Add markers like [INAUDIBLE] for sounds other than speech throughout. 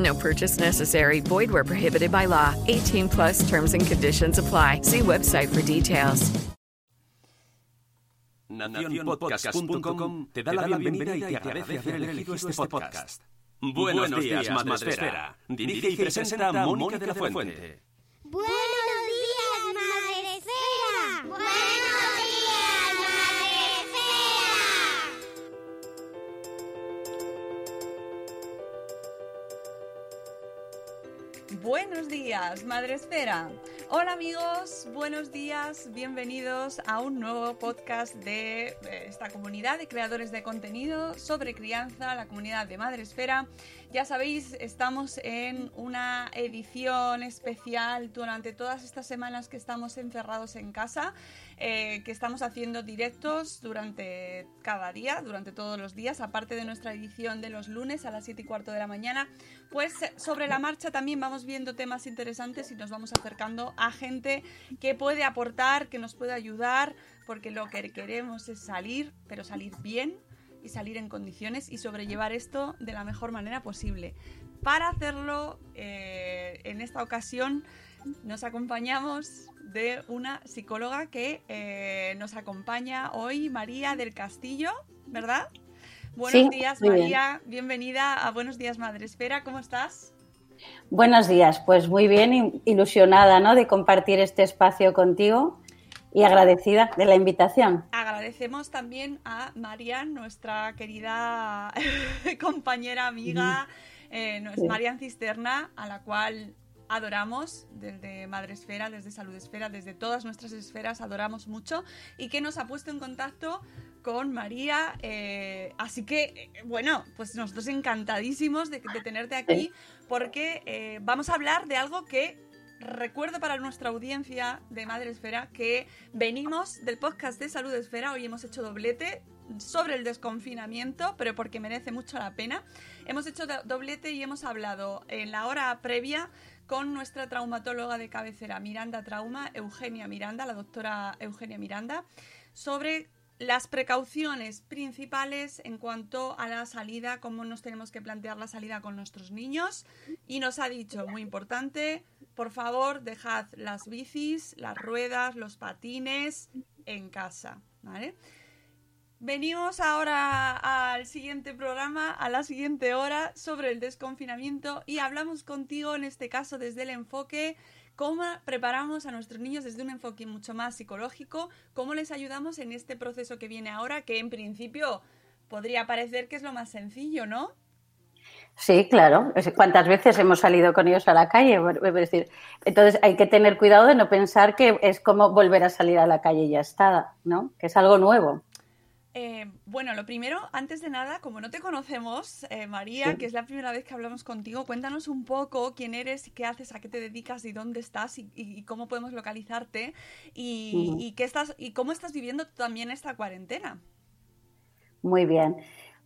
No purchase necessary. Void where prohibited by law. 18 plus terms and conditions apply. See website for details. Nacionpodcast.com te da la bienvenida y te agradece haber elegido este podcast. Buenos días, Madresfera. Dirige y presenta Mónica de la Fuente. Buenos días, Madre Esfera. Buenos días, Madre Esfera. Hola amigos, buenos días, bienvenidos a un nuevo podcast de eh, esta comunidad de creadores de contenido sobre crianza, la comunidad de Madre Esfera. Ya sabéis, estamos en una edición especial durante todas estas semanas que estamos encerrados en casa, eh, que estamos haciendo directos durante cada día, durante todos los días, aparte de nuestra edición de los lunes a las 7 y cuarto de la mañana. Pues eh, sobre la marcha también vamos viendo temas interesantes y nos vamos acercando a gente que puede aportar, que nos puede ayudar, porque lo que queremos es salir, pero salir bien y salir en condiciones y sobrellevar esto de la mejor manera posible. Para hacerlo, eh, en esta ocasión nos acompañamos de una psicóloga que eh, nos acompaña hoy, María del Castillo, ¿verdad? Buenos Sí, días, bien. María. Bienvenida a Buenos Días, Madre Esfera. ¿Cómo estás? Buenos días, pues muy bien, ilusionada ¿no? de compartir este espacio contigo y agradecida de la invitación. Agradecemos también a Marian, nuestra querida [LAUGHS] compañera, amiga, eh, Sí. Marian Cisterna, a la cual adoramos desde Madre Esfera, desde Salud Esfera, desde todas nuestras esferas, adoramos mucho y que nos ha puesto en contacto con María. eh, así que, eh, bueno, pues nosotros encantadísimos de, de tenerte aquí porque eh, vamos a hablar de algo que recuerdo para nuestra audiencia de Madre Esfera que venimos del podcast de Salud Esfera, hoy hemos hecho doblete sobre el desconfinamiento, pero porque merece mucho la pena. Hemos hecho do- doblete y hemos hablado en la hora previa con nuestra traumatóloga de cabecera, Miranda Trauma, Eugenia Miranda, la doctora Eugenia Miranda, sobre las precauciones principales en cuanto a la salida, cómo nos tenemos que plantear la salida con nuestros niños. Y nos ha dicho, muy importante, por favor, dejad las bicis, las ruedas, los patines en casa. Venimos ahora al siguiente programa, a la siguiente hora, sobre el desconfinamiento y hablamos contigo en este caso desde el enfoque cómo preparamos a nuestros niños desde un enfoque mucho más psicológico, cómo les ayudamos en este proceso que viene ahora, que en principio podría parecer que es lo más sencillo, ¿no? Sí, claro. ¿Cuántas veces hemos salido con ellos a la calle? Decir, entonces hay que tener cuidado de no pensar que es como volver a salir a la calle ya está, ¿no? Que es algo nuevo. Eh, bueno, lo primero, antes de nada, como no te conocemos, eh, María, Sí. que es la primera vez que hablamos contigo, cuéntanos un poco quién eres, qué haces, a qué te dedicas y dónde estás y, cómo podemos localizarte y, qué estás y cómo estás viviendo también esta cuarentena. Muy bien.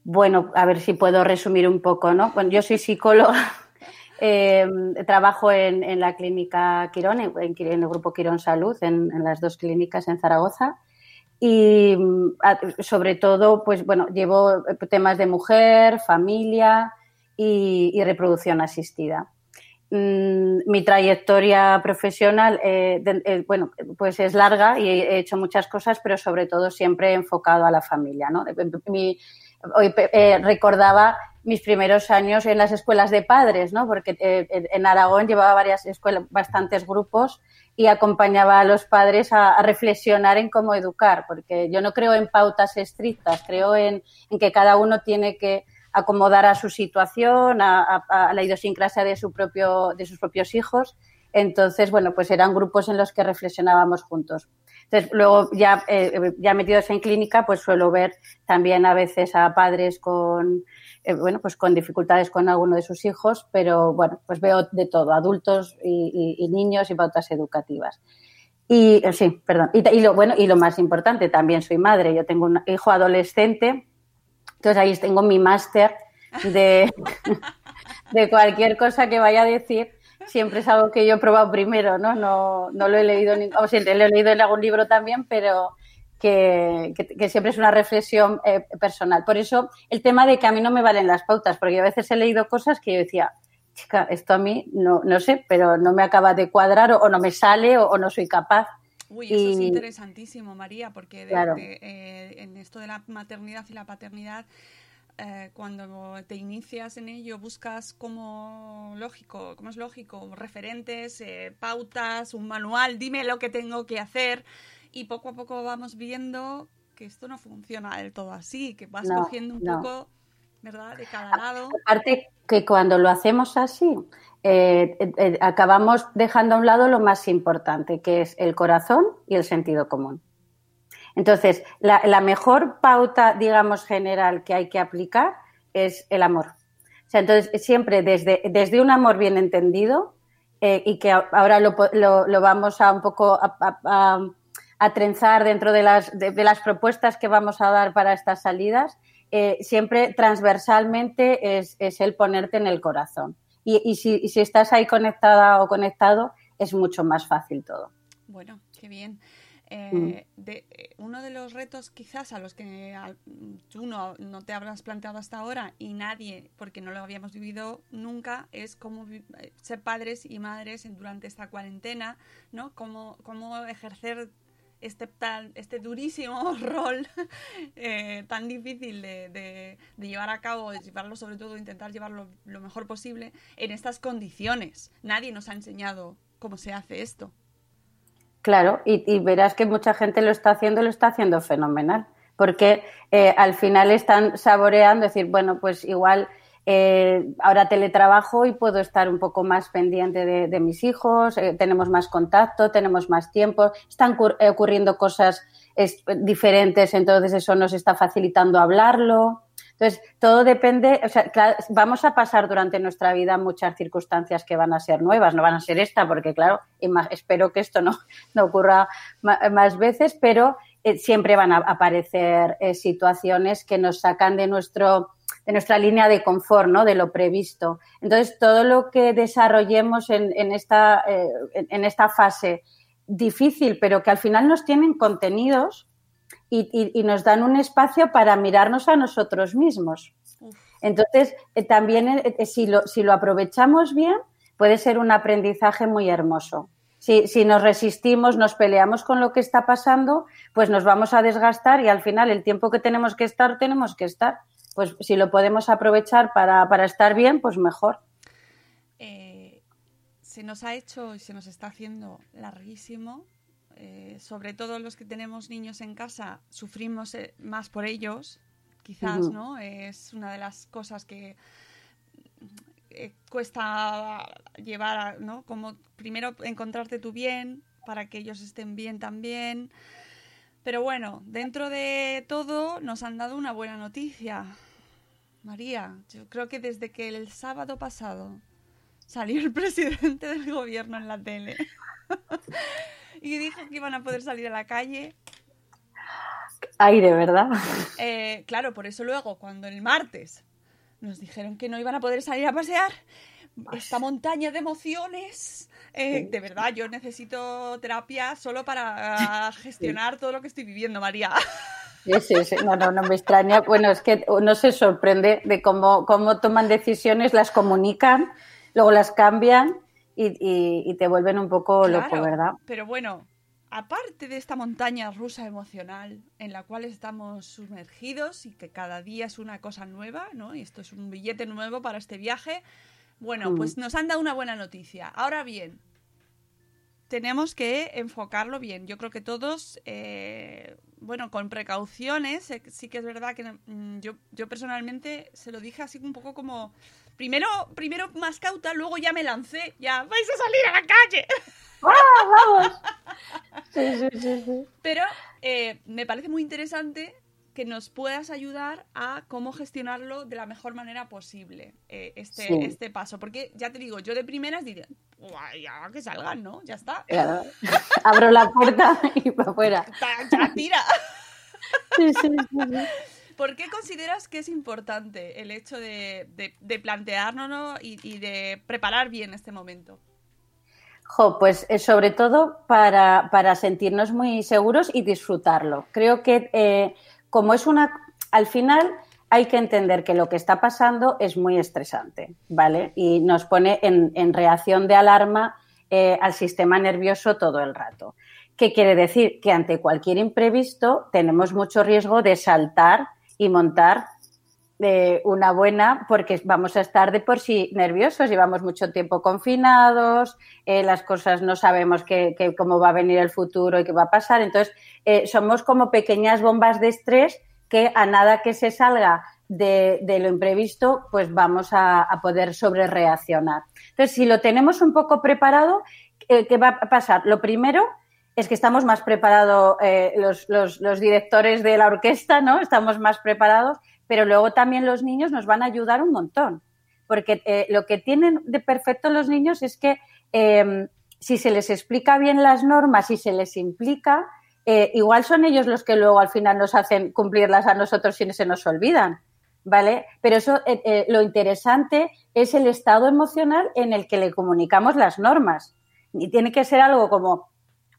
Bueno, a ver si puedo resumir un poco, ¿no? Bueno, yo soy psicóloga, [LAUGHS] eh, trabajo en, en la clínica Quirón, en, el grupo Quirón Salud, en, en las dos clínicas en Zaragoza. Y mm, sobre todo, pues bueno, llevo temas de mujer, familia y, y reproducción asistida. Mm, mi trayectoria profesional, eh, de- eh, bueno, pues es larga y he hecho muchas cosas, pero sobre todo siempre enfocado a la familia, ¿no? Mi- hoy eh, recordaba mis primeros años en las escuelas de padres, ¿no? Porque eh, en Aragón llevaba varias escuelas, bastantes grupos y acompañaba a los padres a, reflexionar en cómo educar, porque yo no creo en pautas estrictas, creo en, en que cada uno tiene que acomodar a su situación, a la idiosincrasia de, su propio, de sus propios hijos. Entonces, bueno, pues eran grupos en los que reflexionábamos juntos. Entonces, luego ya, eh, ya metidos en clínica, pues suelo ver también a veces a padres con, eh, bueno, pues con dificultades con alguno de sus hijos, pero bueno, pues veo de todo, adultos y, y- y niños y pautas educativas. Y eh, sí, perdón. Y, y lo bueno y lo más importante, también soy madre. Yo tengo un hijo adolescente, entonces ahí tengo mi máster de, [LAUGHS] de cualquier cosa que vaya a decir. Siempre es algo que yo he probado primero, ¿no? No, no lo he leído, o sea, lo he leído en algún libro también, pero que, que- que siempre es una reflexión eh, personal. Por eso el tema de que a mí no me valen las pautas, porque a veces he leído cosas que yo decía, chica, esto a mí no, no sé, pero no me acaba de cuadrar o, o no me sale o, o no soy capaz. Uy, eso es Y- interesantísimo, María, porque de- Claro. de, eh, en esto de la maternidad y la paternidad, eh, cuando te inicias en ello, buscas como lógico, como es lógico, referentes, eh, pautas, un manual, dime lo que tengo que hacer, y poco a poco vamos viendo que esto no funciona del todo así, que vas No, cogiendo un no. poco, ¿verdad?, de cada lado. Aparte que cuando lo hacemos así, eh, eh, eh, acabamos dejando a un lado lo más importante, que es el corazón y el sentido común. Entonces, la, la mejor pauta, digamos, general que hay que aplicar es el amor. O sea, entonces, siempre desde, desde un amor bien entendido eh, y que ahora lo, lo- lo vamos a un poco a, a- a- a trenzar dentro de las, de, de las propuestas que vamos a dar para estas salidas, eh, siempre transversalmente es, es el ponerte en el corazón. Y, y si, y si estás ahí conectada o conectado, es mucho más fácil todo. Bueno, qué bien. Mm. Eh, de, eh, uno de los retos quizás a los que tú no, no te habrás planteado hasta ahora y nadie, porque no lo habíamos vivido nunca, es cómo ser padres y madres durante esta cuarentena, ¿no? Cómo, cómo ejercer este, tan, este durísimo [LAUGHS] rol eh, tan difícil de, de- llevar a cabo, de llevarlo sobre todo, intentar llevarlo lo mejor posible en estas condiciones. Nadie nos ha enseñado cómo se hace esto. Claro, y, verás que mucha gente lo está haciendo lo está haciendo fenomenal, porque eh, al final están saboreando, decir, bueno, pues igual eh, ahora teletrabajo y puedo estar un poco más pendiente de, mis hijos, eh, tenemos más contacto, tenemos más tiempo, están eh, ocurriendo cosas es- diferentes, entonces eso nos está facilitando hablarlo. Entonces, todo depende, o sea, vamos a pasar durante nuestra vida muchas circunstancias que van a ser nuevas, no van a ser esta, porque claro, espero que esto no, no ocurra más veces, pero eh, siempre van a aparecer situaciones que nos sacan de nuestro de nuestra línea de confort, ¿no? De lo previsto. Entonces, todo lo que desarrollemos en, esta, eh, en, esta fase difícil, pero que al final nos tienen contenidos y, nos dan un espacio para mirarnos a nosotros mismos. Entonces, eh, también eh, si, lo, si lo aprovechamos bien, puede ser un aprendizaje muy hermoso. Si, si nos resistimos, nos peleamos con lo que está pasando, pues nos vamos a desgastar y al final el tiempo que tenemos que estar, tenemos que estar. Pues si lo podemos aprovechar para, para estar bien, pues mejor. eh, se nos ha hecho y se nos está haciendo larguísimo. eh, sobre todo los que tenemos niños en casa, sufrimos eh, más por ellos, quizás. ¿no? Es una de las cosas que eh, cuesta llevar, a- ¿no? Como primero encontrarte tú bien, para que ellos estén bien también. Pero bueno, dentro de todo nos han dado una buena noticia. María, yo creo que desde que el sábado pasado salió el [LAUGHS] presidente del gobierno en la tele [LAUGHS] y dijo que iban a poder salir a la calle, Aire, ¿verdad? eh, claro, por eso luego, cuando el martes nos dijeron que no iban a poder salir a pasear, esta montaña de emociones, eh, de verdad, yo necesito terapia solo para [LAUGHS] gestionar todo lo que estoy viviendo, María. Sí, sí, sí. No, no, no me extraña. Bueno, es que uno se sorprende de cómo, cómo toman decisiones, las comunican, luego las cambian y, y- y te vuelven un poco loco, ¿verdad? Pero bueno, aparte de esta montaña rusa emocional en la cual estamos sumergidos y que cada día es una cosa nueva, ¿no? Y esto es un billete nuevo para este viaje. Bueno, Mm. pues nos han dado una buena noticia. Ahora bien, tenemos que enfocarlo bien. Yo creo que todos, eh, bueno, con precauciones, eh, sí que es verdad que mm, yo, yo personalmente se lo dije así un poco como, primero, primero más cauta, luego ya me lancé, ya vais a salir a la calle. [LAUGHS] ¡Vamos! [LAUGHS] Sí, sí, sí, sí. Pero eh, me parece muy interesante que nos puedas ayudar a cómo gestionarlo de la mejor manera posible, eh, este, Sí. este paso. Porque ya te digo, yo de primeras diría, "Buah, ya que salgan, ¿no? Ya está. Claro. [LAUGHS] Abro la puerta y para afuera. Ya, tira. [LAUGHS] Sí, sí. ¿Por qué consideras que es importante el hecho de, de, de planteárnoslo y, y de preparar bien este momento? Jo, pues eh, sobre todo para, para sentirnos muy seguros y disfrutarlo. Creo que eh, como es una, al final hay que entender que lo que está pasando es muy estresante, ¿vale? Y nos pone en, en reacción de alarma eh, al sistema nervioso todo el rato. ¿Qué quiere decir? Que ante cualquier imprevisto tenemos mucho riesgo de saltar y montar eh, una buena porque vamos a estar de por sí nerviosos, llevamos mucho tiempo confinados, eh, las cosas no sabemos qué- cómo va a venir el futuro y qué va a pasar. Entonces, eh, somos como pequeñas bombas de estrés que a nada que se salga de, de lo imprevisto, pues vamos a, poder sobre reaccionar. Entonces, si lo tenemos un poco preparado, eh, ¿qué va a pasar? Lo primero es que estamos más preparados, los directores de la orquesta, ¿no? Estamos más preparados, pero luego también los niños nos van a ayudar un montón. Porque eh, lo que tienen de perfecto los niños es que eh, si se les explica bien las normas y se les implica, eh, igual son ellos los que luego al final nos hacen cumplirlas a nosotros si se nos olvidan. ¿Vale? Pero eso, eh, eh, lo interesante es el estado emocional en el que le comunicamos las normas. Y tiene que ser algo como,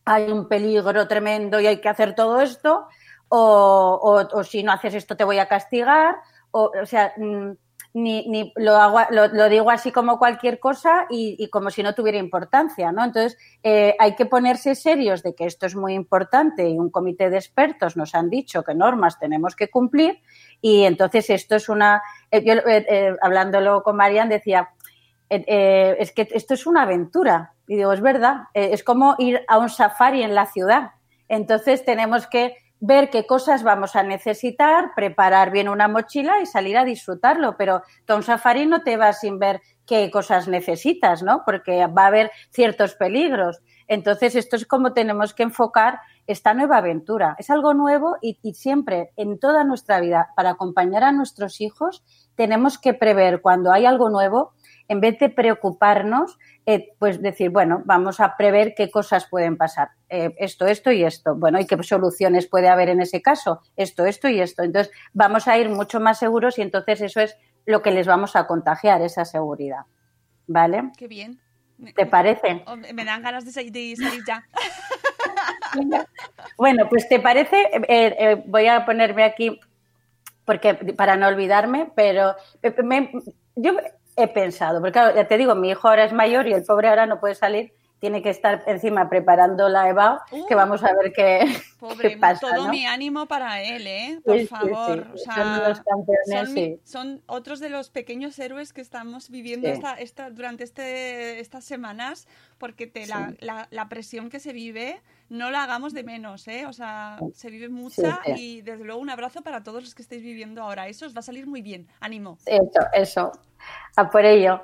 hay un peligro tremendo y hay que hacer todo esto, o, o- si no haces esto te voy a castigar, o, o sea, mm, ni, ni lo, hago, lo, digo así como cualquier cosa y, como si no tuviera importancia, ¿no? Entonces, eh, hay que ponerse serios de que esto es muy importante y un comité de expertos nos han dicho qué normas tenemos que cumplir y entonces esto es una, eh, yo eh, hablándolo con Marian decía, es que esto es una aventura. Y digo, es verdad, es como ir a un safari en la ciudad. Entonces tenemos que ver qué cosas vamos a necesitar, preparar bien una mochila y salir a disfrutarlo. Pero un safari no te vas sin ver qué cosas necesitas, ¿no? Porque va a haber ciertos peligros. Entonces esto es como tenemos que enfocar esta nueva aventura. Es algo nuevo y, y siempre en toda nuestra vida, para acompañar a nuestros hijos, tenemos que prever cuando hay algo nuevo en vez de preocuparnos, eh, pues decir, bueno, vamos a prever qué cosas pueden pasar. Eh, esto, esto y esto. Bueno, ¿y qué soluciones puede haber en ese caso? Esto, esto y esto. Entonces, vamos a ir mucho más seguros y entonces eso es lo que les vamos a contagiar, esa seguridad. ¿Vale? Qué bien. ¿Te parece? Oh, Me dan ganas de salir, ya. [LAUGHS] Bueno, pues te parece, Eh, eh, voy a ponerme aquí porque para no olvidarme, pero me- yo he pensado, porque claro, ya te digo, mi hijo ahora es mayor y el pobre ahora no puede salir, tiene que estar encima preparando la EVA, Uh. que vamos a ver qué, [LAUGHS] Pobre, qué pasa, todo ¿no? mi ánimo para él, ¿eh? Por Sí, favor. sí. O Son los campeones, son, son otros de los pequeños héroes que estamos viviendo esta, esta, durante este, estas semanas, porque te, la, Sí. la, la presión que se vive no la hagamos de menos, ¿eh? O sea, se vive mucha sí. y desde luego un abrazo para todos los que estáis viviendo ahora. Eso os va a salir muy bien. Ánimo. Eso, eso, a por ello.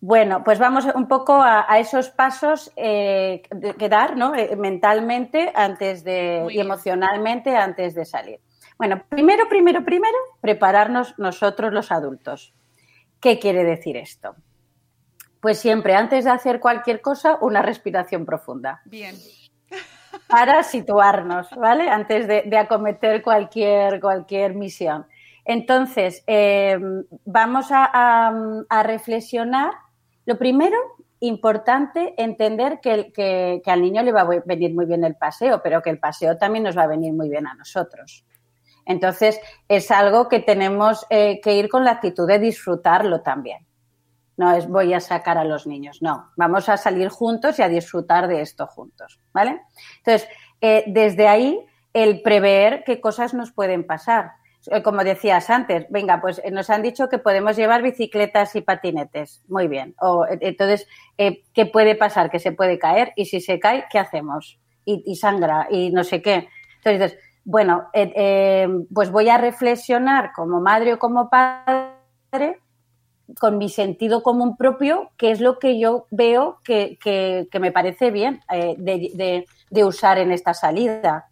Bueno, pues vamos un poco a, a esos pasos eh, que dar, ¿no? Eh, mentalmente antes de y emocionalmente antes de salir. Bueno, primero, primero, primero, prepararnos nosotros los adultos. ¿Qué quiere decir esto? Pues siempre, antes de hacer cualquier cosa, una respiración profunda Bien. [LAUGHS] para situarnos, ¿vale? Antes de, acometer cualquier, cualquier misión. Entonces, eh, vamos a, a- reflexionar. Lo primero, importante, entender que, que- que al niño le va a venir muy bien el paseo, pero que el paseo también nos va a venir muy bien a nosotros. Entonces, es algo que tenemos eh, que ir con la actitud de disfrutarlo también. No es voy a sacar a los niños, no. Vamos a salir juntos y a disfrutar de esto juntos, ¿vale? Entonces, eh, desde ahí, el prever qué cosas nos pueden pasar. eh, como decías antes, venga, pues eh, nos han dicho que podemos llevar bicicletas y patinetes. Muy bien. O, entonces, ¿qué puede pasar? Que se puede caer y si se cae, ¿qué hacemos? Y, sangra y no sé qué. Entonces bueno, pues voy a reflexionar como madre o como padre con mi sentido común propio, qué es lo que yo veo que, que- que me parece bien eh, de, de- usar en esta salida.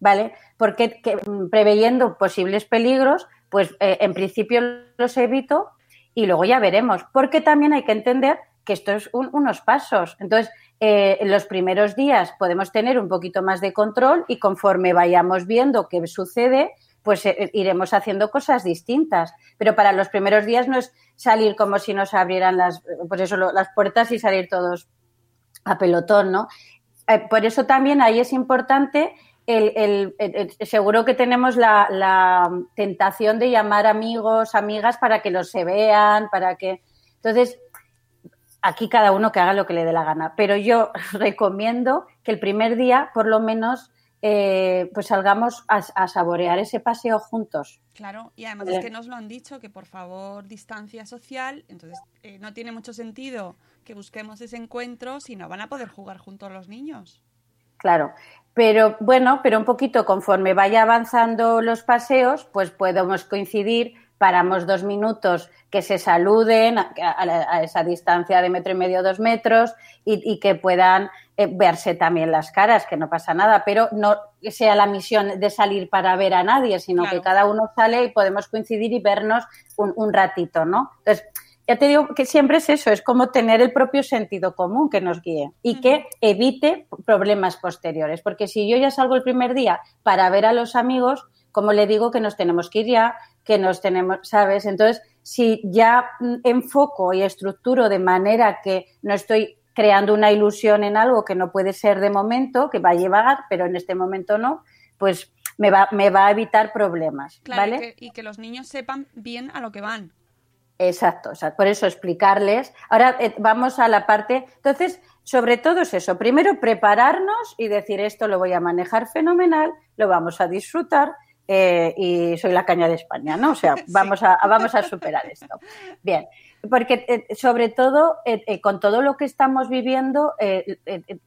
¿Vale? Porque que, mm, preveyendo posibles peligros, pues eh, en principio los evito y luego ya veremos. Porque también hay que entender que esto es un- unos pasos. Entonces, eh, en los primeros días podemos tener un poquito más de control y conforme vayamos viendo qué sucede, pues eh, iremos haciendo cosas distintas. Pero para los primeros días no es salir como si nos abrieran las, pues eso, lo- las puertas y salir todos a pelotón, ¿no? Eh, por eso también ahí es importante el- seguro que tenemos la, la tentación de llamar amigos, amigas para que los se vean, para que. Entonces, aquí cada uno que haga lo que le dé la gana. Pero yo [LAUGHS] recomiendo que el primer día, por lo menos, eh, pues salgamos a, a saborear ese paseo juntos. Claro, y además es que nos lo han dicho, que por favor distancia social, entonces eh, no tiene mucho sentido que busquemos ese encuentro si no van a poder jugar juntos los niños. Claro, pero bueno, pero un poquito conforme vaya avanzando los paseos, pues podemos coincidir, paramos dos minutos, que se saluden a, a la- a esa distancia de metro y medio, dos metros, y, y que puedan eh, verse también las caras, que no pasa nada, pero no sea la misión de salir para ver a nadie, sino Claro. que cada uno sale y podemos coincidir y vernos un, un ratito, ¿no? Entonces, ya te digo que siempre es eso, es como tener el propio sentido común que nos guíe y que evite problemas posteriores. Porque si yo ya salgo el primer día para ver a los amigos, como le digo que nos tenemos que ir ya, que nos tenemos, ¿sabes? Entonces, si ya mm, enfoco y estructuro de manera que no estoy creando una ilusión en algo que no puede ser de momento, que va a llevar, pero en este momento no, pues me va, me va a evitar problemas, Claro, ¿vale? y, que, y que los niños sepan bien a lo que van. Exacto, o sea, por eso explicarles. Ahora eh, vamos a la parte. Entonces, sobre todo es eso. Primero, prepararnos y decir esto lo voy a manejar fenomenal, lo vamos a disfrutar eh, y soy la caña de España, ¿no? O sea, [LAUGHS] vamos, a, vamos a superar esto. Bien, porque eh, sobre todo eh, con todo lo que estamos viviendo,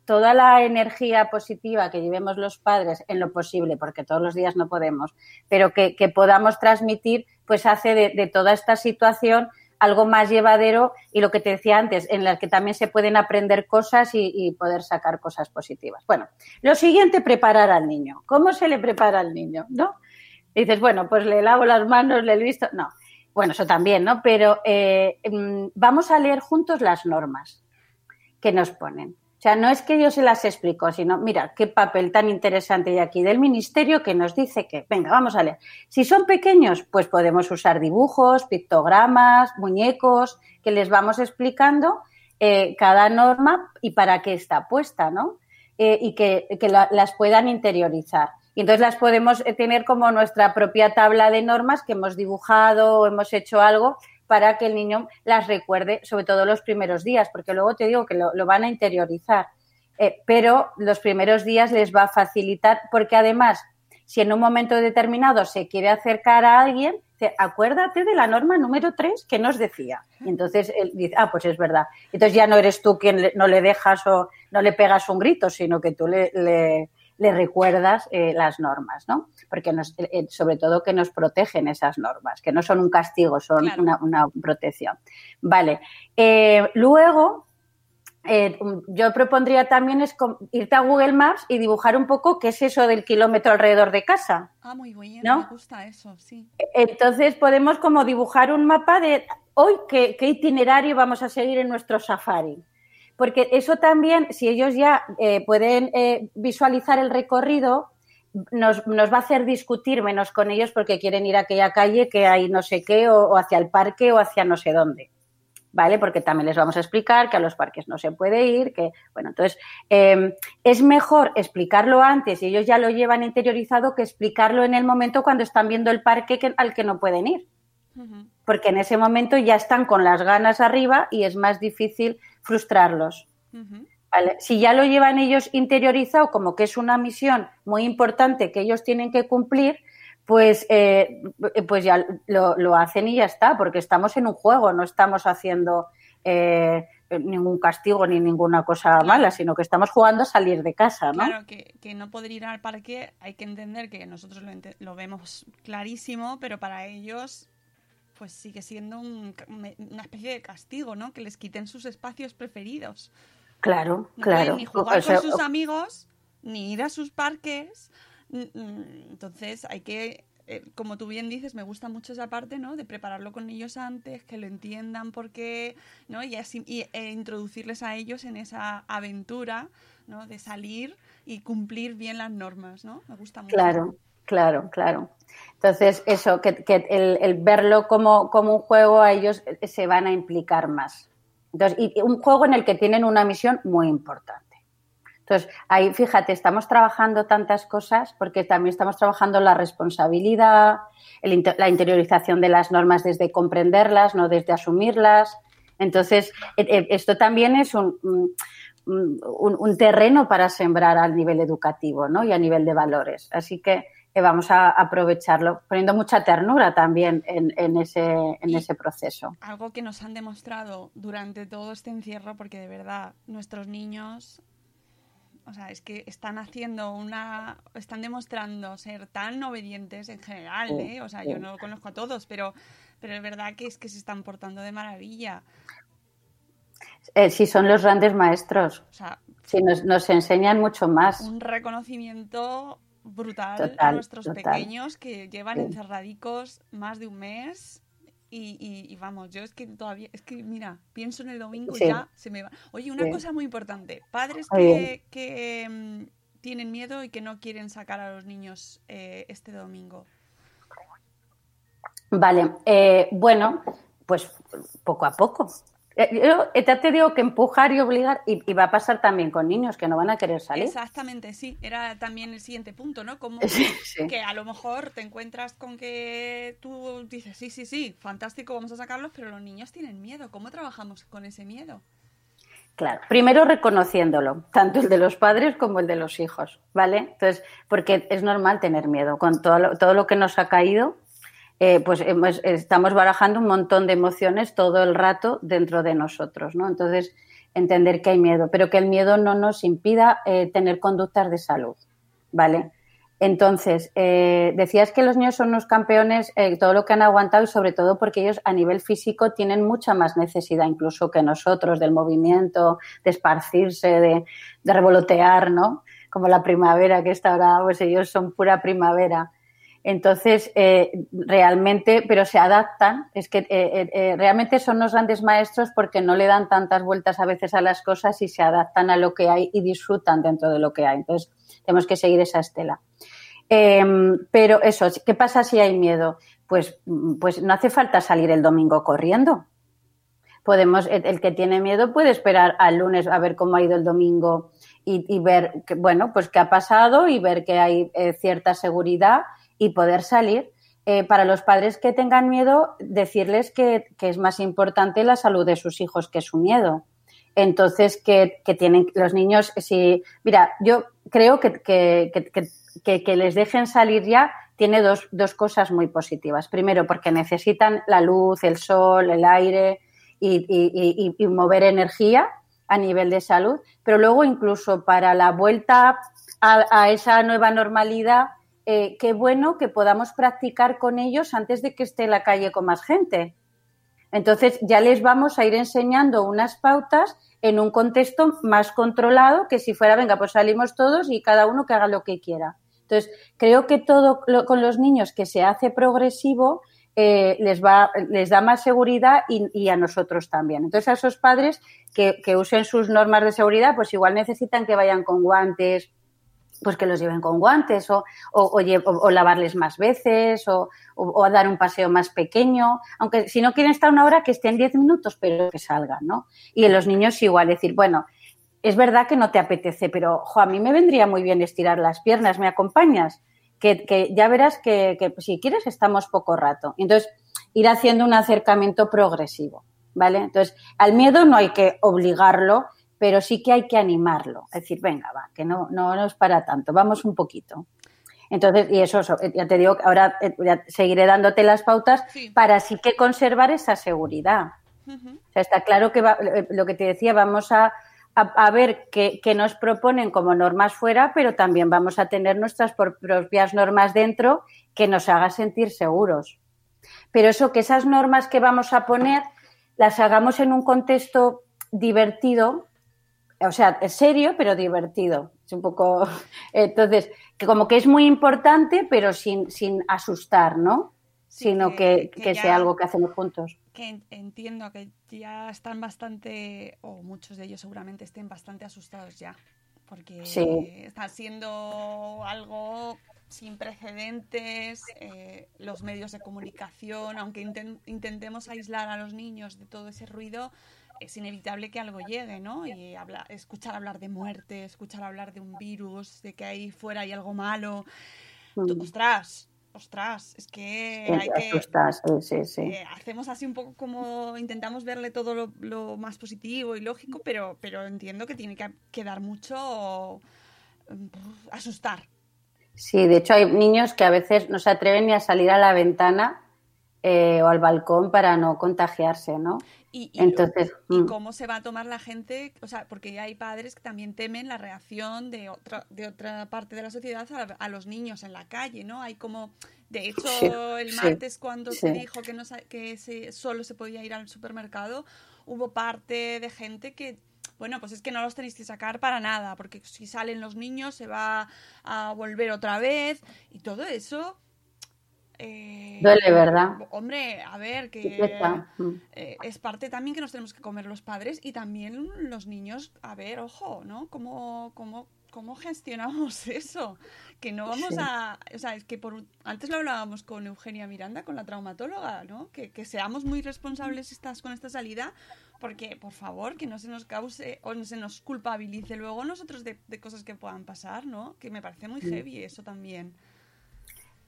toda la energía positiva que llevemos los padres en lo posible, porque todos los días no podemos, pero que, que podamos transmitir, pues hace de, de toda esta situación algo más llevadero y lo que te decía antes, en la que también se pueden aprender cosas y, y poder sacar cosas positivas. Bueno, lo siguiente, preparar al niño. ¿Cómo se le prepara al niño? ¿No? Dices, bueno, pues le lavo las manos, le he visto. No, bueno, eso también, ¿no? Pero eh, mm, vamos a leer juntos las normas que nos ponen. O sea, no es que yo se las explico, sino, mira, qué papel tan interesante hay aquí del ministerio que nos dice que, venga, vamos a leer. Si son pequeños, pues podemos usar dibujos, pictogramas, muñecos, que les vamos explicando eh, cada norma y para qué está puesta, ¿no? Eh, y que, que la, las puedan interiorizar. Y entonces las podemos eh, tener como nuestra propia tabla de normas que hemos dibujado o hemos hecho algo para que el niño las recuerde, sobre todo los primeros días, porque luego te digo que lo, van a interiorizar. Eh, pero los primeros días les va a facilitar, porque además, si en un momento determinado se quiere acercar a alguien, acuérdate de la norma número 3 que nos decía. Y entonces él dice, ah, pues es verdad. Entonces ya no eres tú quien le, no le dejas o no le pegas un grito, sino que tú le, le recuerdas eh, las normas, ¿no? Porque nos, eh, sobre todo que nos protegen esas normas, que no son un castigo, son Claro. una, una protección. Vale. Eh, luego, eh, yo propondría también es irte a Google Maps y dibujar un poco qué es eso del kilómetro alrededor de casa. Ah, muy bien, ¿No? me gusta eso, sí. Entonces podemos como dibujar un mapa de hoy qué, qué itinerario vamos a seguir en nuestro safari. Porque eso también, si ellos ya eh, pueden eh, visualizar el recorrido, nos, nos va a hacer discutir menos con ellos porque quieren ir a aquella calle que hay no sé qué, o, o hacia el parque o hacia no sé dónde. ¿Vale? Porque también les vamos a explicar que a los parques no se puede ir, que, bueno, entonces eh, es mejor explicarlo antes y ellos ya lo llevan interiorizado que explicarlo en el momento cuando están viendo el parque que- al que no pueden ir porque en ese momento ya están con las ganas arriba y es más difícil frustrarlos. Si ya lo llevan ellos interiorizado como que es una misión muy importante que ellos tienen que cumplir, Pues, eh, pues ya lo, lo, hacen y ya está, porque estamos en un juego, no estamos haciendo eh, ningún castigo ni ninguna cosa mala, sino que estamos jugando a salir de casa, ¿no? Claro, que, que no poder ir al parque hay que entender que nosotros lo, lo vemos clarísimo, pero para ellos pues sigue siendo un, una especie de castigo, ¿no? Que les quiten sus espacios preferidos. Claro, no claro. Ni jugar con sus amigos, ni ir a sus parques. Entonces hay que, eh, como tú bien dices, me gusta mucho esa parte, ¿no? De prepararlo con ellos antes, que lo entiendan por qué, ¿no? Y, así, y e introducirles a ellos en esa aventura, ¿no? De salir y cumplir bien las normas, ¿no? Me gusta mucho. Claro, claro, claro. Entonces, eso, que, que el, verlo como, como un juego, a ellos se van a implicar más. Entonces, y un juego en el que tienen una misión muy importante. Entonces, ahí, fíjate, estamos trabajando tantas cosas porque también estamos trabajando la responsabilidad, el, la interiorización de las normas desde comprenderlas, no desde asumirlas. Entonces, esto también es un, un, un, terreno para sembrar al nivel educativo ¿no? y a nivel de valores. Así que eh, vamos a aprovecharlo, poniendo mucha ternura también en, en, ese, en ese proceso. Algo que nos han demostrado durante todo este encierro, porque de verdad nuestros niños o sea, es que están haciendo una. Están demostrando ser tan obedientes en general, ¿eh? O sea, yo no conozco a todos, pero, pero es verdad que es que se están portando de maravilla. Eh, sí, son los grandes maestros. O sea, sí, nos, nos enseñan mucho más. Un reconocimiento brutal total, a nuestros total. pequeños que llevan sí. encerradicos más de un mes y, y, y, vamos, yo es que todavía, es que mira, pienso en el domingo y ya se me va. Oye, una sí. cosa muy importante, padres que, que um, tienen miedo y que no quieren sacar a los niños eh, este domingo. Vale, eh, bueno, pues poco a poco. Yo ya te digo que empujar y obligar, y, y, va a pasar también con niños que no van a querer salir. Exactamente, sí. Era también el siguiente punto, ¿no? Como [LAUGHS] sí, sí. que a lo mejor te encuentras con que tú dices, sí, sí, sí, fantástico, vamos a sacarlos, pero los niños tienen miedo. ¿Cómo trabajamos con ese miedo? Claro, primero reconociéndolo, tanto el de los padres como el de los hijos, ¿vale? Entonces, porque es normal tener miedo con todo lo, todo lo que nos ha caído, eh, pues hemos, estamos barajando un montón de emociones todo el rato dentro de nosotros, ¿no? Entonces, entender que hay miedo, pero que el miedo no nos impida eh, tener conductas de salud, ¿vale? Entonces, eh, decías que los niños son unos campeones, todo lo que han aguantado y sobre todo porque ellos a nivel físico tienen mucha más necesidad incluso que nosotros del movimiento, de esparcirse, de, de revolotear, ¿no? Como la primavera que está ahora, pues ellos son pura primavera. Entonces, eh, realmente, pero se adaptan, es que eh, eh, realmente son los grandes maestros porque no le dan tantas vueltas a veces a las cosas y se adaptan a lo que hay y disfrutan dentro de lo que hay. Entonces, tenemos que seguir esa estela. pero eso, ¿qué pasa si hay miedo? Pues, pues no hace falta salir el domingo corriendo. Podemos, el, que tiene miedo puede esperar al lunes a ver cómo ha ido el domingo y, ver, bueno, pues qué ha pasado y ver que hay cierta seguridad y poder salir. Eh, para los padres que tengan miedo, decirles que, que, es más importante la salud de sus hijos que su miedo. Entonces, que, que tienen los niños, si, mira, yo creo que, que, les dejen salir ya tiene dos, dos cosas muy positivas. Primero, porque necesitan la luz, el sol, el aire y, y, y mover energía a nivel de salud, pero luego incluso para la vuelta a, a esa nueva normalidad, eh, qué bueno que podamos practicar con ellos antes de que esté la calle con más gente. Entonces ya les vamos a ir enseñando unas pautas en un contexto más controlado que si fuera, venga, pues salimos todos y cada uno que haga lo que quiera. Entonces, creo que todo lo, con los niños que se hace progresivo eh, les, va, les da más seguridad y, y, a nosotros también. Entonces, a esos padres que, que usen sus normas de seguridad, pues igual necesitan que vayan con guantes, pues que los lleven con guantes o, o, lavarles más veces o, o, dar un paseo más pequeño. Aunque si no quieren estar una hora, que estén 10 minutos, pero que salgan, ¿no? Y en los niños igual decir, bueno, es verdad que no te apetece, pero jo, a mí me vendría muy bien estirar las piernas, ¿me acompañas? Que, que ya verás que, que si quieres estamos poco rato. Entonces, ir haciendo un acercamiento progresivo, ¿vale? Entonces, al miedo no hay que obligarlo, pero sí que hay que animarlo. Es decir, venga, va, que no, no, no es para tanto, vamos un poquito. Entonces, y eso, eh, ya te digo, ahora eh, ya seguiré dándote las pautas Sí. para sí que conservar esa seguridad. O sea, está claro que va- eh, lo que te decía, vamos a, a, a ver qué, qué nos proponen como normas fuera, pero también vamos a tener nuestras propias normas dentro que nos haga sentir seguros. Pero eso, que esas normas que vamos a poner las hagamos en un contexto divertido, o sea, es serio, pero divertido. Es un poco. [LAUGHS] Entonces, que como que es muy importante, pero sin, sin asustar, ¿no? Sí, Sino que- que, que que ya- sea algo que hacemos juntos. que en- entiendo que ya están bastante, o muchos de ellos seguramente estén bastante asustados ya, porque Sí. está siendo algo sin precedentes, eh, los medios de comunicación, aunque inten- intentemos aislar a los niños de todo ese ruido, es inevitable que algo llegue, ¿no? Y habla- escuchar hablar de muerte, escuchar hablar de un virus, de que ahí fuera hay algo malo. Mm. Ostras, ostras, es que hay que... sí. Eh, hacemos así un poco como intentamos verle todo lo, lo más positivo y lógico, pero, pero entiendo que tiene que quedar mucho mm, asustar. Sí, de hecho hay niños que a veces no se atreven ni a salir a la ventana eh, o al balcón para no contagiarse, ¿no? Y, y- Entonces, y mm. cómo se va a tomar la gente, o sea, porque hay padres que también temen la reacción de otra, de otra parte de la sociedad a, a los niños en la calle, ¿no? Hay como, de hecho, Sí, el sí, martes cuando se sí. dijo que, no, que se, solo se podía ir al supermercado, hubo parte de gente que, bueno, pues es que no los tenéis que sacar para nada, porque si salen los niños se va a volver otra vez y todo eso... eh, Duele, ¿verdad? Hombre, a ver, que Cuesta, mm. eh, es parte también que nos tenemos que comer los padres y también los niños, a ver, ojo, ¿no? ¿Cómo, cómo, cómo gestionamos [LAUGHS] eso? Que no vamos Sí. a... O sea, es que por, antes lo hablábamos con Eugenia Miranda, con la traumatóloga, ¿no? Que, que seamos muy responsables estas, con esta salida, porque, por favor, que no se nos cause o no se nos culpabilice luego nosotros de, de cosas que puedan pasar, ¿no? Que me parece muy heavy eso también.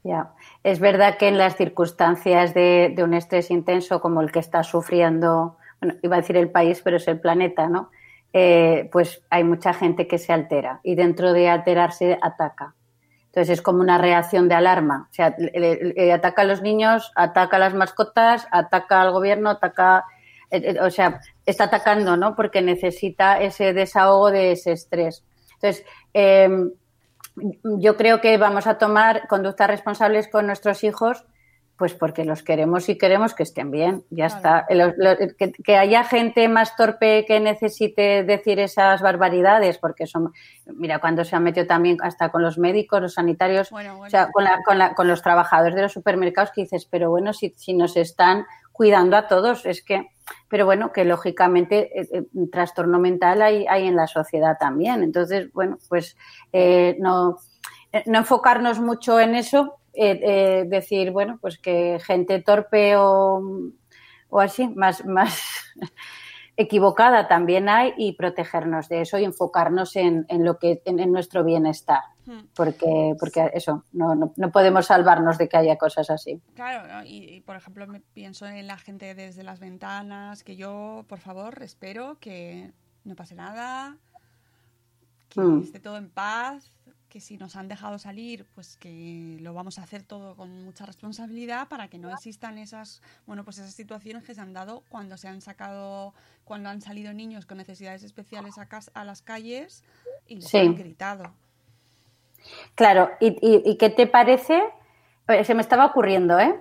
Ya, es verdad que en las circunstancias de, un estrés intenso como el que está sufriendo, bueno, iba a decir el país, pero es el planeta, ¿no? Eh, pues hay mucha gente que se altera y dentro de alterarse ataca. Entonces es como una reacción de alarma. O sea, le- ataca a los niños, ataca a las mascotas, ataca al gobierno, ataca, eh, eh, o sea, está atacando, ¿no? Porque necesita ese desahogo de ese estrés. Entonces, eh, yo creo que vamos a tomar conductas responsables con nuestros hijos, pues porque los queremos y queremos que estén bien. Ya Claro. está. Lo- lo- que, que haya gente más torpe que necesite decir esas barbaridades, porque son. Mira, cuando se han metido también hasta con los médicos, los sanitarios, Bueno, bueno. o sea, con, la- con, la- con los trabajadores de los supermercados que dices, pero bueno, si, si nos están cuidando a todos, es que. Pero bueno, que lógicamente eh, eh, trastorno mental hay, hay en la sociedad también. Entonces, bueno, pues eh, no, no enfocarnos mucho en eso, decir, bueno, pues que gente torpe o, o así, más, más [LAUGHS] equivocada también hay y protegernos de eso y enfocarnos en, en lo que en nuestro bienestar. Porque, porque eso, no, no, no podemos salvarnos de que haya cosas así. Claro, ¿no? y, y, por ejemplo me pienso en la gente desde las ventanas, que yo, por favor, espero que no pase nada, que Mm. esté todo en paz, que si nos han dejado salir, pues que lo vamos a hacer todo con mucha responsabilidad para que no existan esas, bueno, pues esas situaciones que se han dado cuando se han sacado, cuando han salido niños con necesidades especiales a, las calles y les Sí. han gritado. Claro, ¿y, qué te parece? Se me estaba ocurriendo, ¿eh?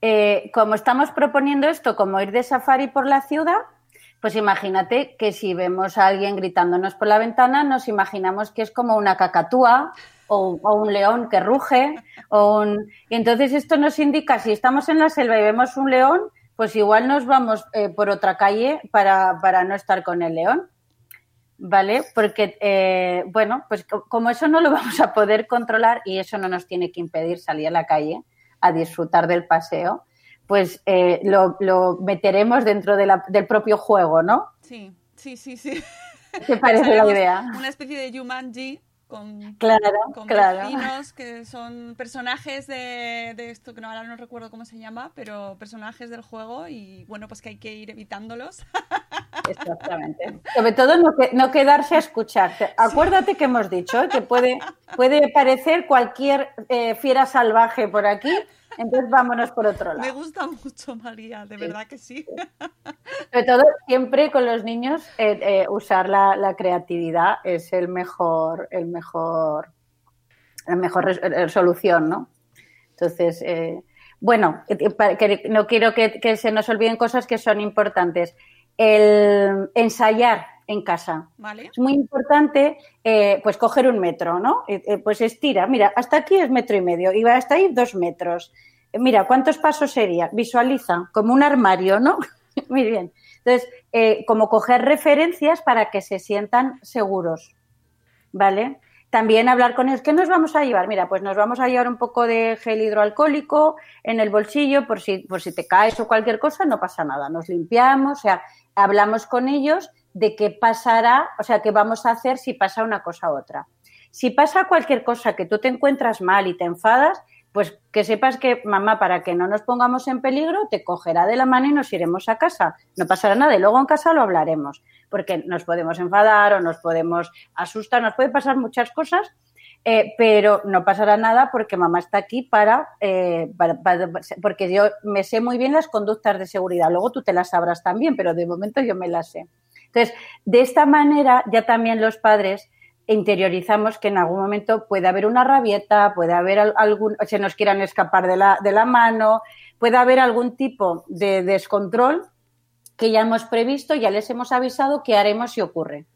Eh, Como estamos proponiendo esto, como ir de safari por la ciudad, pues imagínate que si vemos a alguien gritándonos por la ventana, nos imaginamos que es como una cacatúa o, o un león que ruge. O un... Y entonces esto nos indica, si estamos en la selva y vemos un león, pues igual nos vamos eh, por otra calle para, para no estar con el león. ¿Vale? Porque, eh, bueno, pues co- como eso no lo [LAUGHS] vamos a poder controlar y eso no nos tiene que impedir salir a la calle a disfrutar del paseo, pues eh, lo, lo meteremos dentro de la- del propio juego, ¿no? Sí, sí, sí, sí. ¿Te parece la idea? Una especie de Jumanji con, Claro, con claro. vecinos que son personajes de, de esto que no, ahora no recuerdo cómo se llama, pero personajes del juego y bueno, pues que hay que ir evitándolos. [LAUGHS] Exactamente. Sobre todo no, que- no quedarse a escuchar. Acuérdate que hemos dicho que puede, puede parecer cualquier eh, fiera salvaje por aquí, entonces vámonos por otro Me lado. gusta mucho, María, de verdad que sí. [LAUGHS] Sobre todo siempre con los niños eh, eh, usar la, la creatividad es el mejor, el mejor, la mejor res- eh, solución, ¿no? Entonces, eh, bueno, que no quiero que, que se nos olviden cosas que son importantes. El ensayar en casa. ¿Vale? Es muy importante, eh, pues, coger un metro, ¿no? Eh, eh, pues estira, mira, hasta aquí es metro y medio y va hasta ahí dos metros. Eh, Mira, ¿cuántos pasos sería? Visualiza, como un armario, ¿no? [LAUGHS] muy bien. Entonces, eh, como coger referencias para que se sientan seguros, ¿vale? También hablar con ellos, ¿qué nos vamos a llevar? Mira, pues nos vamos a llevar un poco de gel hidroalcohólico en el bolsillo por si, por si te caes o cualquier cosa, no pasa nada, nos limpiamos, o sea, hablamos con ellos de qué pasará, o sea, qué vamos a hacer si pasa una cosa u otra. Si pasa cualquier cosa que tú te encuentras mal y te enfadas, pues que sepas que mamá, para que no nos pongamos en peligro, te cogerá de la mano y nos iremos a casa. No pasará nada y luego en casa lo hablaremos, porque nos podemos enfadar o nos podemos asustar, nos puede pasar muchas cosas, eh, pero no pasará nada porque mamá está aquí para, eh, para- para- porque yo me sé muy bien las conductas de seguridad. Luego tú te las sabrás también, pero de momento yo me las sé. Entonces, de esta manera ya también los padres interiorizamos que en algún momento puede haber una rabieta, puede haber al- algún, se nos quieran escapar de la, de la mano, puede haber algún tipo de descontrol que ya hemos previsto, ya les hemos avisado qué haremos si ocurre.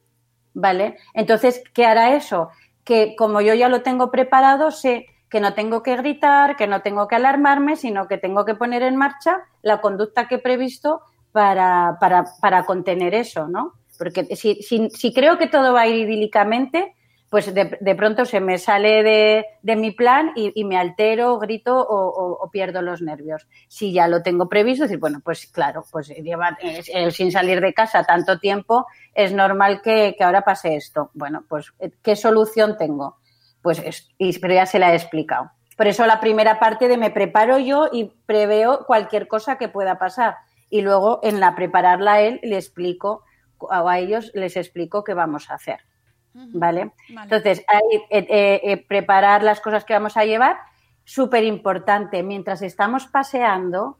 ¿Vale? Entonces, ¿qué hará eso? Que como yo ya lo tengo preparado, sé que no tengo que gritar, que no tengo que alarmarme, sino que tengo que poner en marcha la conducta que he previsto para, para, para contener eso, ¿no? Porque si, si, si creo que todo va a ir idílicamente, pues de, de pronto se me sale de, de mi plan y, me altero, grito o, pierdo los nervios. Si ya lo tengo previsto, decir, bueno, pues claro, pues llevar eh, sin salir de casa tanto tiempo, es normal que, que ahora pase esto. Bueno, pues eh, ¿qué solución tengo? Pues es- y- pero ya se la he explicado. Por eso la primera parte de me preparo yo y preveo cualquier cosa que pueda pasar. Y luego en la prepararla a él le explico, o a ellos les explico qué vamos a hacer. ¿Vale? Vale. Entonces, ahí, eh, eh, eh, preparar las cosas que vamos a llevar, súper importante. Mientras estamos paseando,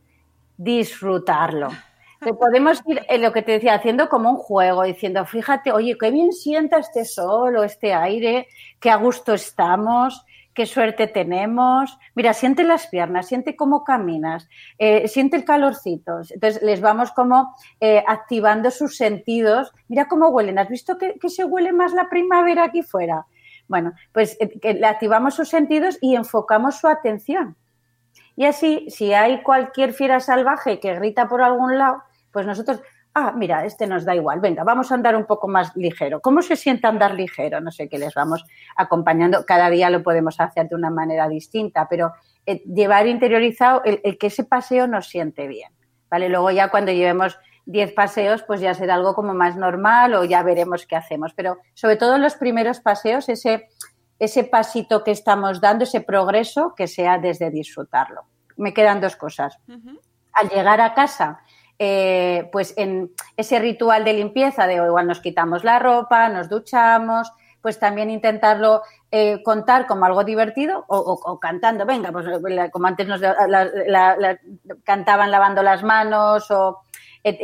disfrutarlo. [LAUGHS] Que podemos ir, en lo que te decía, haciendo como un juego, diciendo, fíjate, oye, qué bien sienta este sol o este aire, qué a gusto estamos, qué suerte tenemos. Mira, siente las piernas, siente cómo caminas, eh, siente el calorcito. Entonces, les vamos como eh, activando sus sentidos. Mira cómo huelen. ¿Has visto que, se huele más la primavera aquí fuera? Bueno, pues eh, activamos sus sentidos y enfocamos su atención. Y así, si hay cualquier fiera salvaje que grita por algún lado, pues nosotros, ah, mira, este nos da igual, venga, vamos a andar un poco más ligero. ¿Cómo se siente andar ligero? No sé, que les vamos acompañando. Cada día lo podemos hacer de una manera distinta, pero eh, llevar interiorizado el, el que ese paseo nos siente bien. ¿Vale? Luego ya cuando llevemos 10 paseos, pues ya será algo como más normal o ya veremos qué hacemos. Pero sobre todo en los primeros paseos, ese, ese pasito que estamos dando, ese progreso, que sea desde disfrutarlo. Me quedan dos cosas. Al llegar a casa, eh, pues en ese ritual de limpieza, de igual nos quitamos la ropa, nos duchamos, pues también intentarlo eh, contar como algo divertido o, cantando, venga, pues como antes nos cantaban lavando las manos o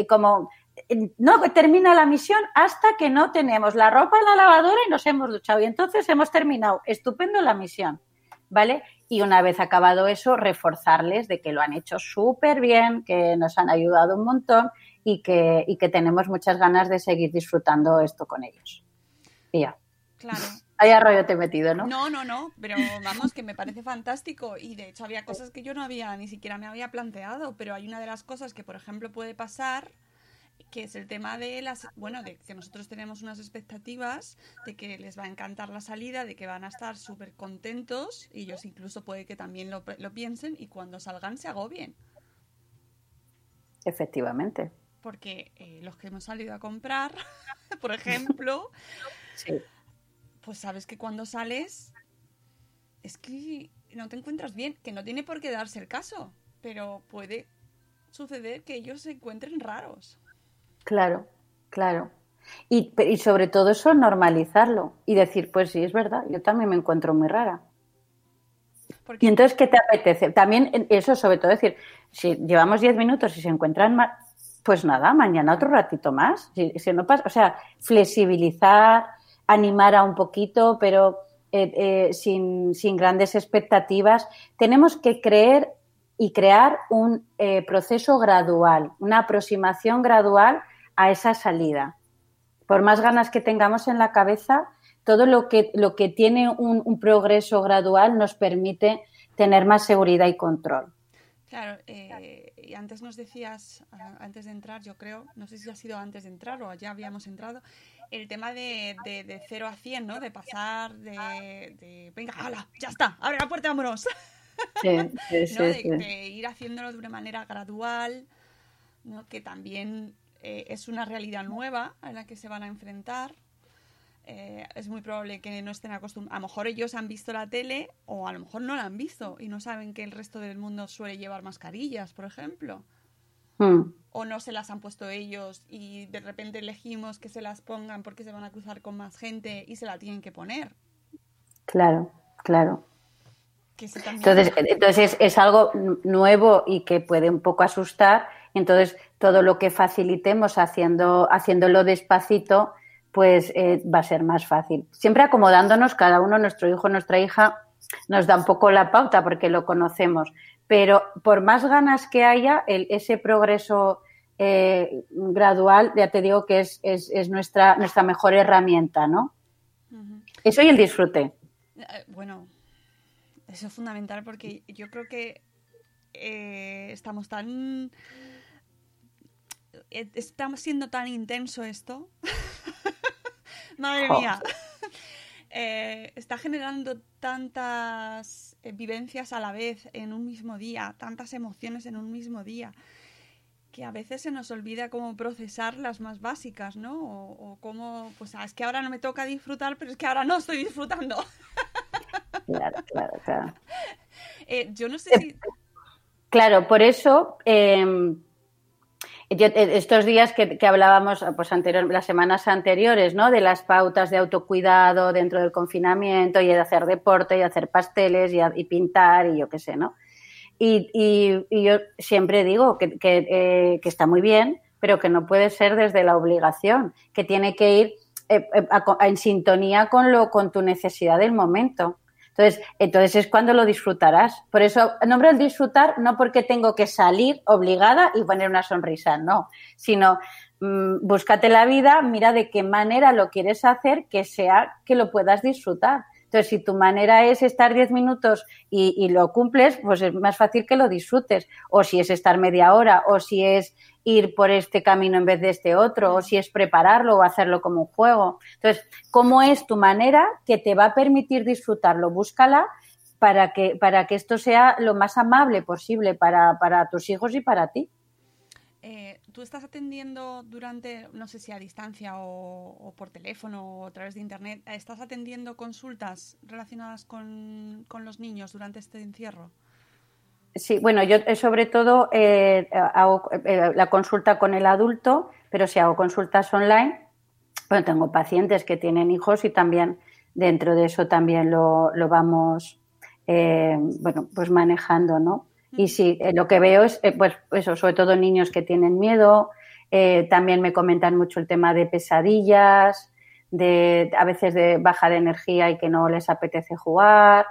como eh, no termina la misión hasta que no tenemos la ropa en la lavadora y nos hemos duchado. Y entonces hemos terminado. Estupendo la misión, ¿vale? Y una vez acabado eso, reforzarles de que lo han hecho súper bien, que nos han ayudado un montón y que, y que tenemos muchas ganas de seguir disfrutando esto con ellos. Y ya. Claro. Ahí arroyo te he metido, ¿no? No, no, no, pero vamos, que me parece fantástico y de hecho había cosas que yo no había, ni siquiera me había planteado, pero hay una de las cosas que, por ejemplo, puede pasar, que es el tema de las, bueno, de que nosotros tenemos unas expectativas de que les va a encantar la salida, de que van a estar súper contentos y ellos incluso puede que también lo, lo piensen y cuando salgan se agobien. Efectivamente. Porque eh, los que hemos salido a comprar, [LAUGHS] por ejemplo, [LAUGHS] Sí. pues sabes que cuando sales es que no te encuentras bien, que no tiene por qué darse el caso, pero puede suceder que ellos se encuentren raros. Claro. claro. Y, y sobre todo eso, normalizarlo y decir, pues sí, es verdad, yo también me encuentro muy rara. Y entonces, ¿qué te apetece? También eso, sobre todo, decir, si llevamos 10 minutos y se encuentran más, pues nada, mañana otro ratito más. Si, si no pasa, o sea, flexibilizar, animar a un poquito, pero eh, eh, sin, sin, grandes expectativas. Tenemos que creer y crear un eh, proceso gradual, una aproximación gradual a esa salida. Por más ganas que tengamos en la cabeza, todo lo que, lo que tiene un, un progreso gradual nos permite tener más seguridad y control. Claro, eh, y antes nos decías, antes de entrar, yo creo, no sé si ha sido antes de entrar o ya habíamos entrado, el tema de, de, de 0 a 100, ¿no? De pasar de, de venga, hala, ya está, abre la puerta, vámonos. Sí, [LAUGHS] sí, de, ir haciéndolo de una manera gradual, ¿no? que también eh, es una realidad nueva a la que se van a enfrentar. Eh, es muy probable que no estén acostumbrados. A lo mejor ellos han visto la tele o a lo mejor no la han visto y no saben que el resto del mundo suele llevar mascarillas, por ejemplo. Hmm. O no se las han puesto ellos y de repente elegimos que se las pongan porque se van a cruzar con más gente y se la tienen que poner. Claro, claro. Entonces, entonces es algo nuevo y que puede un poco asustar. Entonces, todo lo que facilitemos haciendo, haciéndolo despacito, pues eh, va a ser más fácil. Siempre acomodándonos, cada uno, nuestro hijo, nuestra hija, nos da un poco la pauta porque lo conocemos. Pero por más ganas que haya, el, ese progreso eh, gradual, ya te digo que es, es, es, nuestra, nuestra mejor herramienta, ¿no? Eso y el disfrute. Eh, bueno, eso es fundamental porque yo creo que eh, estamos tan. Eh, estamos siendo tan intenso esto. [LAUGHS] Madre mía. [LAUGHS] Eh, está generando tantas vivencias a la vez en un mismo día, tantas emociones en un mismo día, que a veces se nos olvida cómo procesar las más básicas, ¿no? O, cómo, pues ah, es que ahora no me toca disfrutar, pero es que ahora no estoy disfrutando. [LAUGHS] Claro, claro, claro. Eh, yo no sé si... Claro, por eso... Em, eh, estos días que, hablábamos pues anterior, las semanas anteriores, ¿no? De las pautas de autocuidado dentro del confinamiento y de hacer deporte y hacer pasteles y, pintar y yo qué sé, ¿no? Y, yo siempre digo eh, que, está muy bien, pero que no puede ser desde la obligación, que tiene que ir en sintonía con, lo, con tu necesidad del momento. Entonces, entonces es cuando lo disfrutarás. Por eso, nombre el disfrutar no porque tengo que salir obligada y poner una sonrisa, no, sino mmm, búscate la vida, mira de qué manera lo quieres hacer que sea que lo puedas disfrutar. Entonces, si tu manera es estar 10 minutos y, lo cumples, pues es más fácil que lo disfrutes. O si es estar media hora, o si es ir por este camino en vez de este otro, o si es prepararlo o hacerlo como un juego. Entonces, ¿cómo es tu manera que te va a permitir disfrutarlo? Búscala para que, para que esto sea lo más amable posible para, para tus hijos y para ti. Eh, ¿Tú estás atendiendo durante, no sé si a distancia o, por teléfono o a través de Internet, estás atendiendo consultas relacionadas con, los niños durante este encierro? Sí, bueno, yo eh, sobre todo eh, hago eh, la consulta con el adulto, pero si hago consultas online, bueno, tengo pacientes que tienen hijos y también dentro de eso también lo, vamos, bueno, pues manejando, ¿no? Y sí, eh, lo que veo es, eh, pues eso, sobre todo niños que tienen miedo, también me comentan mucho el tema de pesadillas, de a veces de baja de energía y que no les apetece jugar.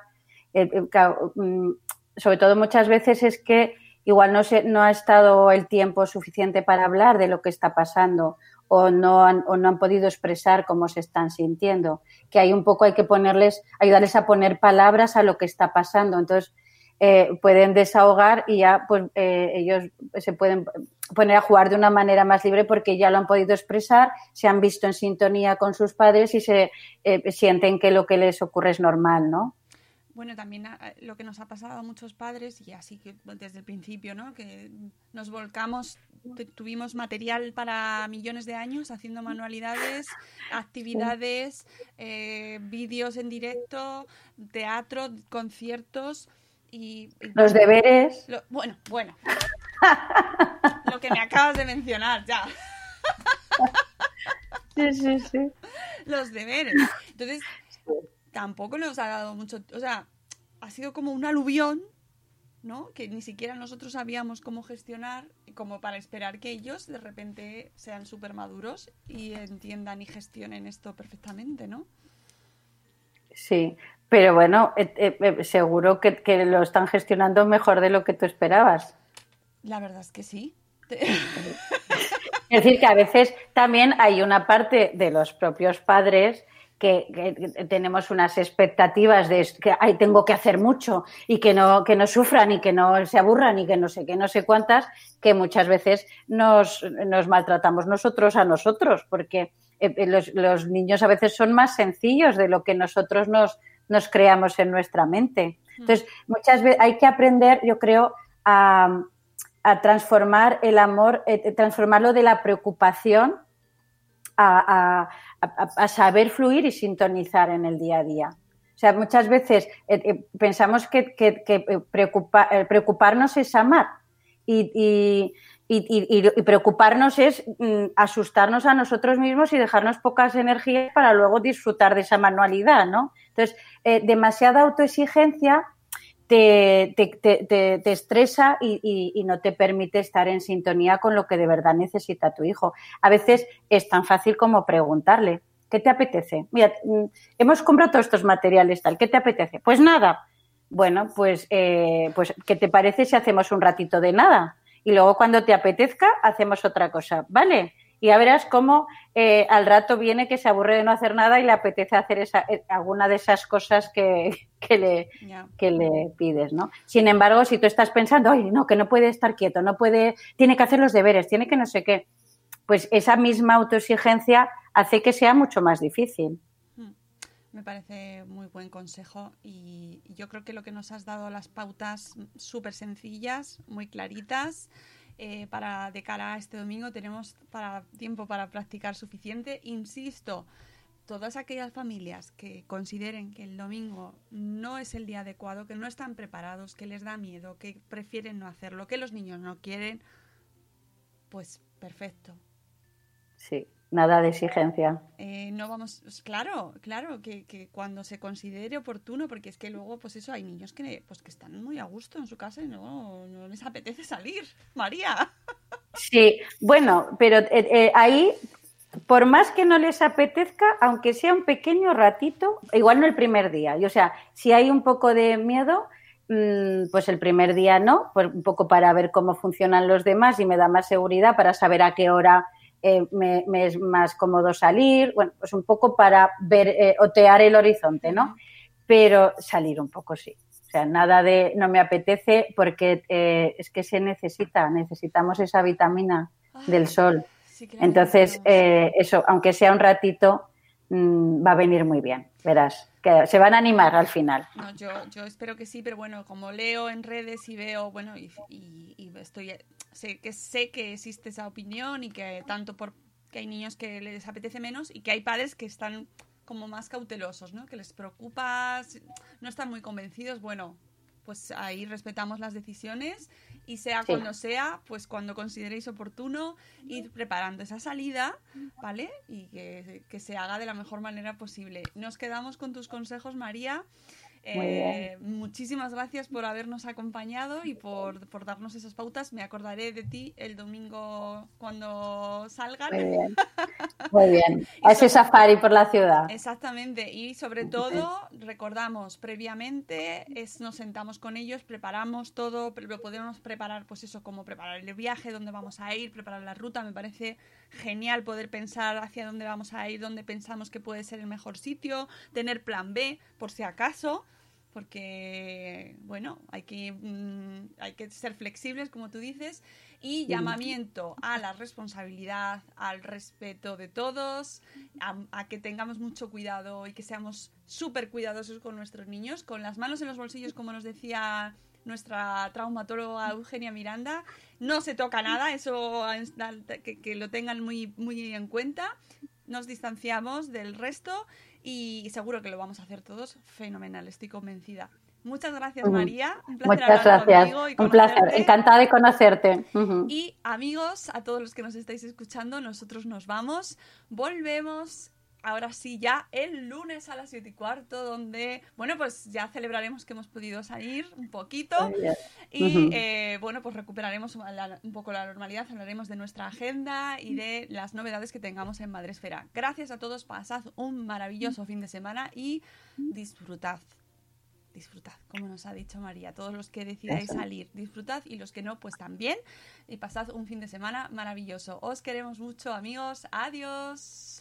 Mm, sobre todo muchas veces es que igual no, se, no ha estado el tiempo suficiente para hablar de lo que está pasando o no han, o no han podido expresar cómo se están sintiendo. Que hay un poco, hay que ponerles, ayudarles a poner palabras a lo que está pasando. Entonces, eh, pueden desahogar y ya pues eh, ellos se pueden poner a jugar de una manera más libre porque ya lo han podido expresar, se han visto en sintonía con sus padres y se eh, sienten que lo que les ocurre es normal, ¿no? Bueno, también ah, lo que nos ha pasado a muchos padres, y así que desde el principio, ¿no? Que nos volcamos, tuvimos material para millones de años haciendo manualidades, actividades, eh, vídeos en directo, teatro, conciertos y... y Los deberes. Lo, bueno, bueno. lo que me acabas de mencionar, ya. Sí, sí, sí. los deberes. Entonces, tampoco nos ha dado mucho, o sea, ha sido como un aluvión, ¿no? Que ni siquiera nosotros sabíamos cómo gestionar, como para esperar que ellos de repente sean súper maduros y entiendan y gestionen esto perfectamente, ¿no? Sí, pero bueno, eh, eh, eh, seguro que, que lo están gestionando mejor de lo que tú esperabas. La verdad es que sí. Es decir, que a veces también hay una parte de los propios padres que, que tenemos unas expectativas de que ay, tengo que hacer mucho y que no, que no sufran y que no se aburran y que no sé qué, no sé cuántas, que muchas veces nos, nos maltratamos nosotros a nosotros, porque los, los niños a veces son más sencillos de lo que nosotros nos, nos creamos en nuestra mente. Entonces, muchas veces hay que aprender, yo creo, a, a transformar el amor, eh, transformarlo de la preocupación a, a- a- a saber fluir y sintonizar en el día a día. O sea, muchas veces eh, eh, pensamos que, que- que, eh, preocupa- eh, preocuparnos es amar y, y- y- y- y preocuparnos es mm, asustarnos a nosotros mismos y dejarnos pocas energías para luego disfrutar de esa manualidad, ¿no? Entonces, eh, demasiada autoexigencia te, te- te- te- estresa y, y- y no te permite estar en sintonía con lo que de verdad necesita tu hijo. A veces es tan fácil como preguntarle, ¿qué te apetece? Mira, mm, hemos comprado todos estos materiales, tal, ¿qué te apetece? Pues nada. Bueno, pues, eh, pues ¿qué te parece si hacemos un ratito de nada? Y luego cuando te apetezca, hacemos otra cosa, ¿vale? Y ya verás cómo eh, al rato viene que se aburre de no hacer nada y le apetece hacer esa, eh, alguna de esas cosas que, [LAUGHS] que le, que le pides, ¿no? Sin embargo, si tú estás pensando, oye, no, que no puede estar quieto, no puede, tiene que hacer los deberes, tiene que no sé qué, pues esa misma autoexigencia hace que sea mucho más difícil. Me parece muy buen consejo y yo creo que lo que nos has dado las pautas súper sencillas, muy claritas, eh, para de cara a este domingo tenemos para, tiempo para practicar suficiente. Insisto, todas aquellas familias que consideren que el domingo no es el día adecuado, que no están preparados, que les da miedo, que prefieren no hacerlo, que los niños no quieren, pues perfecto, Sí, nada de exigencia. eh, no vamos, pues claro, claro, que, que cuando se considere oportuno, porque es que luego, pues eso, hay niños que, pues que están muy a gusto en su casa y no, no les apetece salir, [LAUGHS] María. Sí, bueno, pero eh, eh, ahí, por más que no les apetezca, aunque sea un pequeño ratito, igual no el primer día. Y, o sea, si hay un poco de miedo, mm, pues el primer día no, pues un poco para ver cómo funcionan los demás y me da más seguridad para saber a qué hora eh, me, me es más cómodo salir, bueno, pues un poco para ver, eh, otear el horizonte, ¿no? Pero salir un poco sí. O sea, nada de no me apetece porque eh, es que se necesita, necesitamos esa vitamina del sol. Sí Entonces, eh, eso, aunque sea un ratito, mm, va a venir muy bien, verás, que se van a animar al final. No, yo, yo espero que sí, pero bueno, como leo en redes y veo, bueno, y, y- y estoy, sé que sé que existe esa opinión y que tanto por que hay niños que les apetece menos y que hay padres que están como más cautelosos, ¿no? Que les preocupa, no están muy convencidos, bueno, pues ahí respetamos las decisiones y sea Sí. cuando sea, pues cuando consideréis oportuno, ir preparando esa salida, ¿vale? Y que, que se haga de la mejor manera posible. Nos quedamos con tus consejos, María. Eh, muchísimas gracias por habernos acompañado y por, por darnos esas pautas. Me acordaré de ti el domingo cuando salgan. Muy bien. [LAUGHS] Muy bien. A ese safari por la ciudad. Exactamente, y sobre todo recordamos previamente, es, nos sentamos con ellos, preparamos todo, lo podemos preparar, pues eso, como preparar el viaje, dónde vamos a ir, preparar la ruta, me parece genial poder pensar hacia dónde vamos a ir, dónde pensamos que puede ser el mejor sitio, tener plan B por si acaso, porque, bueno, hay que, mm, hay que ser flexibles, como tú dices, y llamamiento a la responsabilidad, al respeto de todos, a, a que tengamos mucho cuidado y que seamos súper cuidadosos con nuestros niños, con las manos en los bolsillos, como nos decía nuestra traumatóloga Eugenia Miranda. No se toca nada, eso que, que lo tengan muy, muy en cuenta. Nos distanciamos del resto y seguro que lo vamos a hacer todos fenomenal, estoy convencida. Muchas gracias. María. Un placer Muchas hablar gracias. contigo y Un placer. Encantada de conocerte. Y amigos, a todos los que nos estáis escuchando, nosotros nos vamos. Volvemos. Ahora sí, ya el lunes a las 7 y cuarto, donde, bueno, pues ya celebraremos que hemos podido salir un poquito. Y eh, bueno, pues recuperaremos la- un poco la normalidad, hablaremos de nuestra agenda y de las novedades que tengamos en Madresfera. Gracias a todos, pasad un maravilloso fin de semana y disfrutad. Disfrutad, como nos ha dicho María. Todos los que decidáis Eso. salir, disfrutad y los que no, pues también. Y pasad un fin de semana maravilloso. Os queremos mucho, amigos. Adiós.